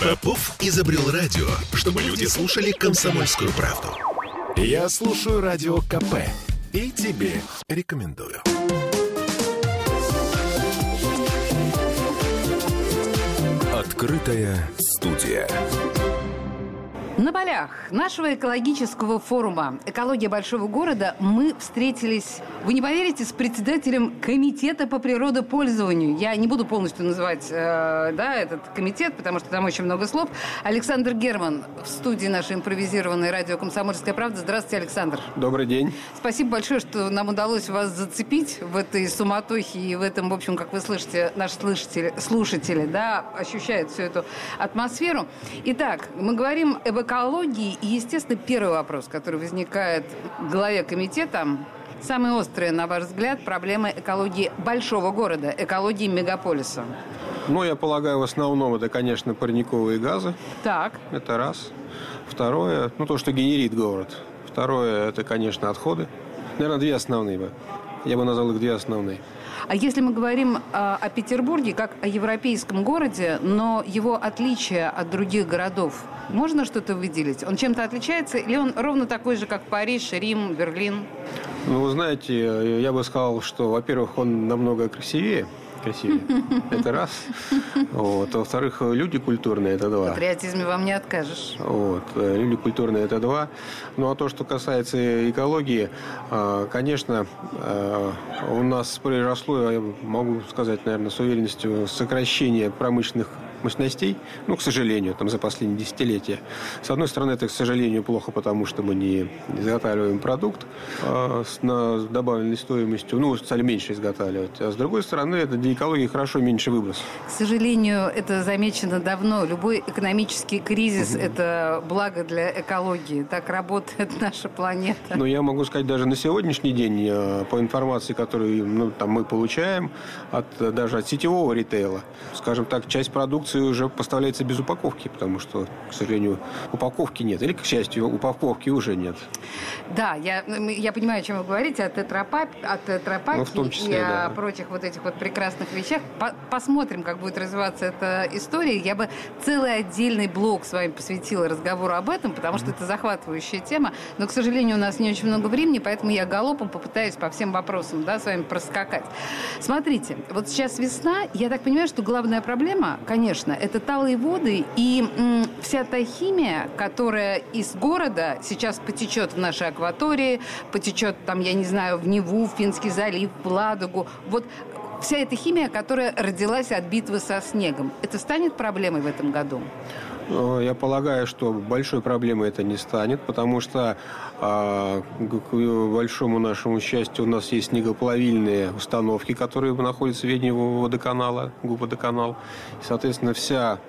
Попов изобрел радио, чтобы люди слушали комсомольскую правду. Я слушаю радио КП и тебе рекомендую. Открытая студия. На полях нашего экологического форума «Экология большого города» мы встретились, вы не поверите, с председателем Комитета по природопользованию. Я не буду полностью называть э, да, этот комитет, потому что там очень много слов. Александр Герман в студии нашей импровизированной радио «Комсомольская правда». Здравствуйте, Александр. Добрый день. Спасибо большое, что нам удалось вас зацепить в этой суматохе и в этом, в общем, как вы слышите, наши слушатели, слушатели да, ощущают всю эту атмосферу. Итак, мы говорим об экологии. И, естественно, первый вопрос, который возникает в главе комитета, самые острые, на ваш взгляд, проблемы экологии большого города, экологии мегаполиса? Ну, я полагаю, в основном это, конечно, парниковые газы. Так. Это раз. Второе, ну, то, что генерит город. Второе, это, конечно, отходы. Наверное, две основные бы. Я бы назвал их две основные. А если мы говорим а, о Петербурге как о европейском городе, но его отличие от других городов, можно что-то выделить? Он чем-то отличается или он ровно такой же, как Париж, Рим, Берлин? Ну, вы знаете, я бы сказал, что, во-первых, он намного красивее – красивее. Это раз. Вот. Во-вторых, люди культурные – это два. В патриотизме вам не откажешь. Вот. Люди культурные – это два. Ну, а то, что касается экологии, а, конечно, а, у нас произошло, я могу сказать, наверное, с уверенностью, сокращение промышленных мощностей, ну, к сожалению, там за последние десятилетия. С одной стороны, это, к сожалению, плохо, потому что мы не изготавливаем продукт э, с на добавленной стоимостью, ну, стали меньше изготавливать. А с другой стороны, это для экологии хорошо меньше выброс. К сожалению, это замечено давно. Любой экономический кризис – это благо для экологии. Так работает наша планета. Но я могу сказать, даже на сегодняшний день, э, по информации, которую ну, там мы получаем, от, даже от сетевого ритейла, скажем так, часть продукции продукция уже поставляется без упаковки, потому что, к сожалению, упаковки нет. Или, к счастью, упаковки уже нет. Да, я, я понимаю, о чем вы говорите, о тетрапаке, ну, в том числе, и да. о прочих вот этих вот прекрасных вещах. По посмотрим, как будет развиваться эта история. Я бы целый отдельный блок с вами посвятила разговору об этом, потому что это захватывающая тема. Но, к сожалению, у нас не очень много времени, поэтому я галопом попытаюсь по всем вопросам да, с вами проскакать. Смотрите, вот сейчас весна, я так понимаю, что главная проблема, конечно, конечно, это талые воды и м, вся та химия, которая из города сейчас потечет в нашей акватории, потечет там, я не знаю, в Неву, в Финский залив, в Ладогу. Вот вся эта химия, которая родилась от битвы со снегом, это станет проблемой в этом году? Ну, я полагаю, что большой проблемой это не станет, потому что а, к большому нашему счастью у нас есть снегоплавильные установки, которые находятся в ведении водоканала, ГУП водоканал. Соответственно, вся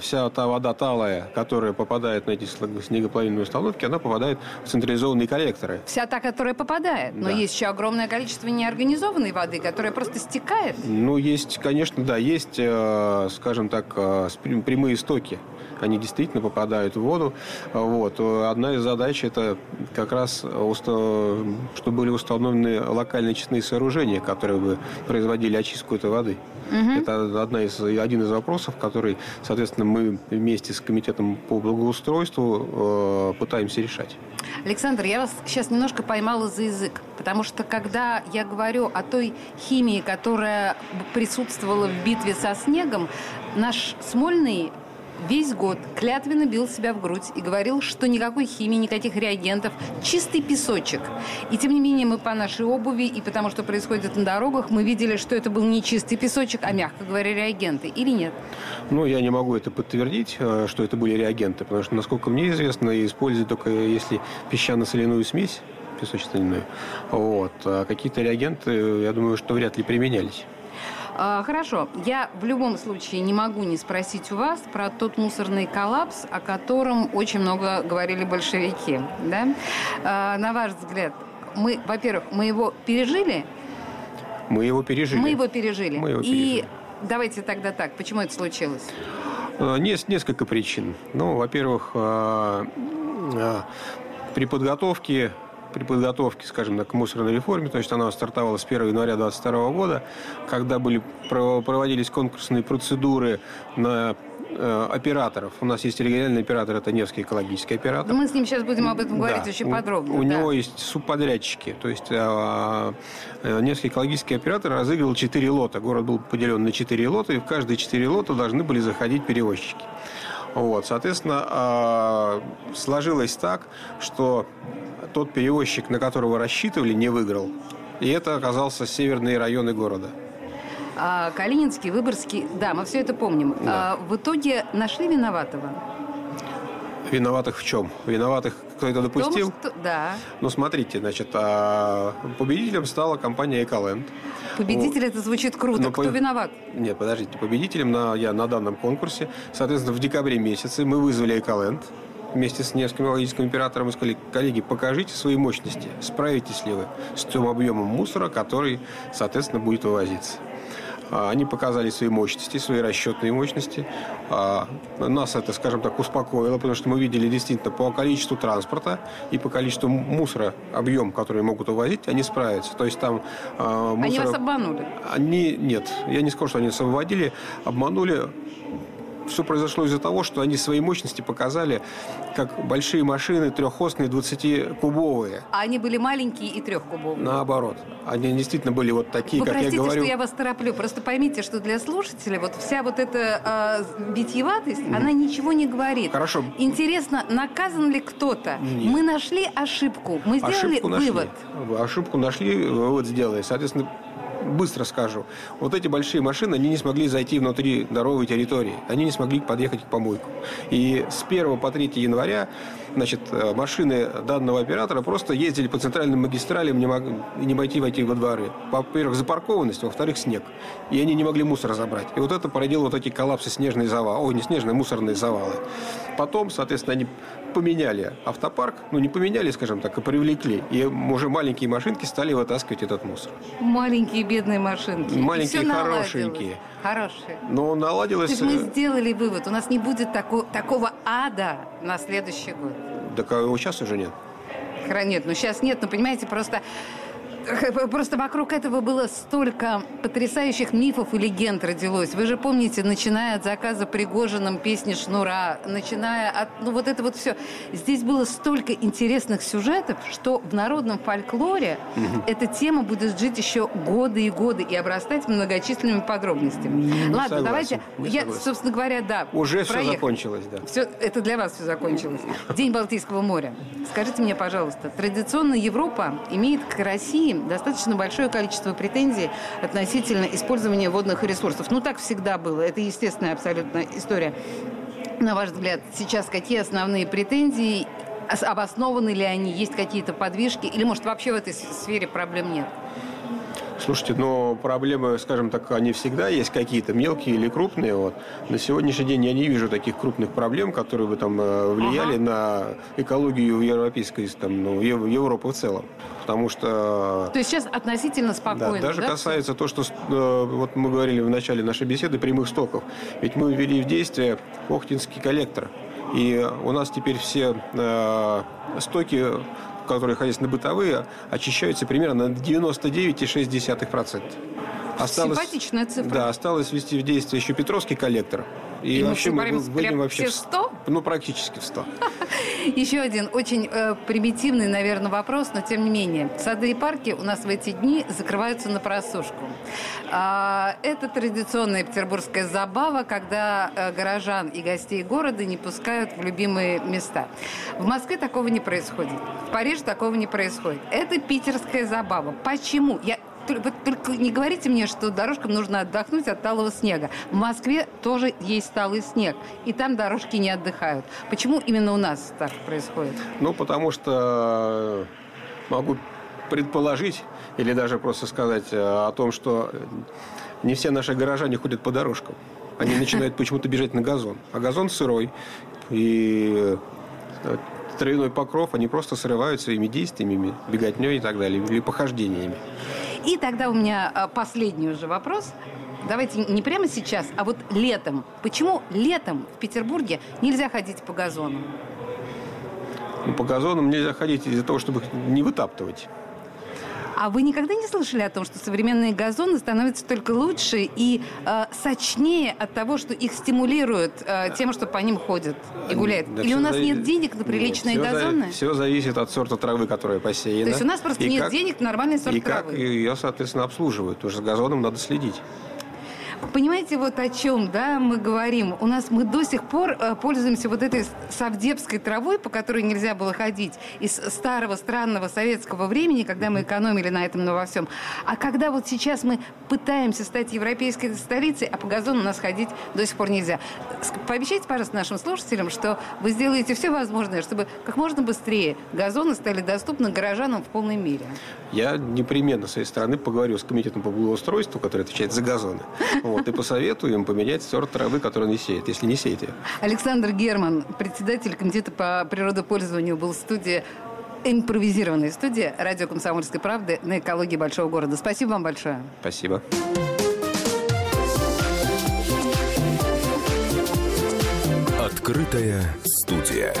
вся та вода талая, которая попадает на эти снегоплавильные установки, она попадает в централизованные коллекторы. Вся та, которая попадает. Но да. есть еще огромное количество неорганизованной воды, которая просто стекает. Ну, есть, конечно, да, есть, э, скажем так, э, прямые стоки они действительно попадают в воду. Вот. Одна из задач это как раз, чтобы были установлены локальные очистные сооружения, которые бы производили очистку этой воды. Угу. Это одна из, один из вопросов, который, соответственно, мы вместе с комитетом по благоустройству э, пытаемся решать. Александр, я вас сейчас немножко поймала за язык, потому что когда я говорю о той химии, которая присутствовала в битве со снегом, наш Смольный весь год клятвенно бил себя в грудь и говорил, что никакой химии, никаких реагентов, чистый песочек. И тем не менее мы по нашей обуви и потому, что происходит на дорогах, мы видели, что это был не чистый песочек, а, мягко говоря, реагенты. Или нет? Ну, я не могу это подтвердить, э, что это были реагенты, потому что, насколько мне известно, используют только если песчано-соляную смесь, песочно-соляную. Вот. А какие-то реагенты, я думаю, что вряд ли применялись. А, хорошо. Я в любом случае не могу не спросить у вас про тот мусорный коллапс, о котором очень много говорили большевики. Да? А, на ваш взгляд, мы, во-первых, мы его пережили? Мы его пережили. Мы его пережили. Мы его пережили. И давайте тогда так. Почему это случилось? Есть а, несколько причин. Ну, во-первых, при подготовке при подготовке, скажем так, к мусорной реформе, то есть она стартовала с 1 января 2022 года, когда были, проводились конкурсные процедуры на э, операторов. У нас есть региональный оператор, это Невский экологический оператор. Мы с ним сейчас будем об этом говорить да. очень подробно. У, у него есть субподрядчики. То есть э, э, Невский экологический оператор разыгрывал четыре лота. Город был поделен на четыре лота, и в каждые четыре лота должны были заходить перевозчики. Вот, соответственно, э, сложилось так, что тот перевозчик, на которого рассчитывали, не выиграл. И это оказался северные районы города. А, Калининский, Выборгский, да, мы все это помним. Да. А, в итоге нашли виноватого? Виноватых в чем? Виноватых, кто это допустил? Том, что... Да. Ну, смотрите, значит, а победителем стала компания «Эколенд». Победитель, это звучит круто. Но Кто по... виноват? Нет, подождите. Победителем на, я на данном конкурсе, соответственно, в декабре месяце мы вызвали «Эколенд» вместе с Невским логическим оператором и сказали, коллеги, покажите свои мощности, справитесь ли вы с тем объемом мусора, который, соответственно, будет вывозиться. А, они показали свои мощности, свои расчетные мощности. А, нас это, скажем так, успокоило, потому что мы видели действительно по количеству транспорта и по количеству мусора, объем, который могут увозить, они справятся. То есть там мусора... Они вас обманули? Они, нет, я не скажу, что они нас обводили, обманули все произошло из-за того, что они свои мощности показали как большие машины трехосные 20-кубовые. А они были маленькие и трехкубовые? Наоборот. Они действительно были вот такие, Вы как простите, я говорю. что я вас тороплю. Просто поймите, что для слушателей вот вся вот эта э, битьеватость, mm. она ничего не говорит. Хорошо. Интересно, наказан ли кто-то? Мы нашли ошибку. Мы сделали ошибку вывод. Нашли. Ошибку нашли, вывод сделали. Соответственно, быстро скажу. Вот эти большие машины, они не смогли зайти внутри дороговой территории. Они не смогли подъехать к помойку. И с 1 по 3 января значит, э, машины данного оператора просто ездили по центральным магистралям, не, мог, не могли войти во дворы. Во-первых, запаркованность, во-вторых, снег. И они не могли мусор забрать. И вот это породило вот эти коллапсы снежные завалы. Ой, не снежные, мусорные завалы. Потом, соответственно, они поменяли автопарк, ну не поменяли, скажем так, а привлекли. И уже маленькие машинки стали вытаскивать этот мусор. Маленькие бедные машинки. Маленькие, хорошенькие. Хорошие. Но наладилось... То есть мы э, сделали вывод, у нас не будет тако, такого ада на следующий год. Так а его сейчас уже нет. Нет, ну сейчас нет, но понимаете, просто Просто вокруг этого было столько потрясающих мифов и легенд родилось. Вы же помните, начиная от заказа Пригожиным песни Шнура, начиная от... Ну, вот это вот все. Здесь было столько интересных сюжетов, что в народном фольклоре угу. эта тема будет жить еще годы и годы и обрастать многочисленными подробностями. Не Ладно, согласен, давайте... Я, согласен. собственно говоря, да. Уже проехали. все закончилось, да. Все, это для вас все закончилось. День Балтийского моря. Скажите мне, пожалуйста, традиционно Европа имеет к России достаточно большое количество претензий относительно использования водных ресурсов. Ну, так всегда было. Это естественная абсолютно история. На ваш взгляд, сейчас какие основные претензии? Обоснованы ли они? Есть какие-то подвижки? Или, может, вообще в этой сфере проблем нет? Слушайте, но проблемы, скажем так, они всегда есть какие-то, мелкие или крупные. Вот. На сегодняшний день я не вижу таких крупных проблем, которые бы там э, влияли ага. на экологию европейской, там, ну, Европы в целом. Потому что... То есть сейчас относительно спокойно, да? Даже да? касается то, что э, вот мы говорили в начале нашей беседы, прямых стоков. Ведь мы ввели в действие Охтинский коллектор. И у нас теперь все э, стоки которые хозяйственно-бытовые, очищаются примерно на 99,6%. Осталось, Симпатичная цифра. Да, осталось ввести в действие еще Петровский коллектор. И, и вообще мы выйдем вообще в 100? Ну, практически в 100. Еще один очень э, примитивный, наверное, вопрос, но тем не менее. Сады и парки у нас в эти дни закрываются на просушку. А, это традиционная петербургская забава, когда э, горожан и гостей города не пускают в любимые места. В Москве такого не происходит. В Париже такого не происходит. Это питерская забава. Почему? Я вы только не говорите мне, что дорожкам нужно отдохнуть от талого снега. В Москве тоже есть талый снег, и там дорожки не отдыхают. Почему именно у нас так происходит? Ну, потому что э, могу предположить, или даже просто сказать э, о том, что не все наши горожане ходят по дорожкам. Они начинают почему-то бежать на газон. А газон сырой. И э, травяной покров, они просто срывают своими действиями, беготней и так далее, или похождениями. И тогда у меня а, последний уже вопрос. Давайте не прямо сейчас, а вот летом. Почему летом в Петербурге нельзя ходить по газону? Ну, по газонам нельзя ходить из-за того, чтобы их не вытаптывать. А вы никогда не слышали о том, что современные газоны становятся только лучше и э, сочнее от того, что их стимулируют э, тем, что по ним ходят и гуляют? Да Или у нас зави... нет денег на приличные нет, все газоны? За... Все зависит от сорта травы, которая посеяна. То есть у нас просто и нет как... денег на нормальный сорт и травы? И как ее, соответственно, обслуживают. Потому что за газоном надо следить. Понимаете, вот о чем, да, мы говорим. У нас мы до сих пор э, пользуемся вот этой совдепской травой, по которой нельзя было ходить, из старого странного советского времени, когда мы экономили на этом, на во всем. А когда вот сейчас мы пытаемся стать европейской столицей, а по газону у нас ходить до сих пор нельзя. Пообещайте, пожалуйста, нашим слушателям, что вы сделаете все возможное, чтобы как можно быстрее газоны стали доступны горожанам в полной мере. Я непременно с своей стороны поговорю с комитетом по благоустройству, который отвечает за газоны. Вот, и посоветую им поменять сорт травы, который не сеет, если не сеете. Александр Герман, председатель комитета по природопользованию, был в студии импровизированной студии радио «Комсомольской правды» на экологии большого города. Спасибо вам большое. Спасибо. Открытая студия.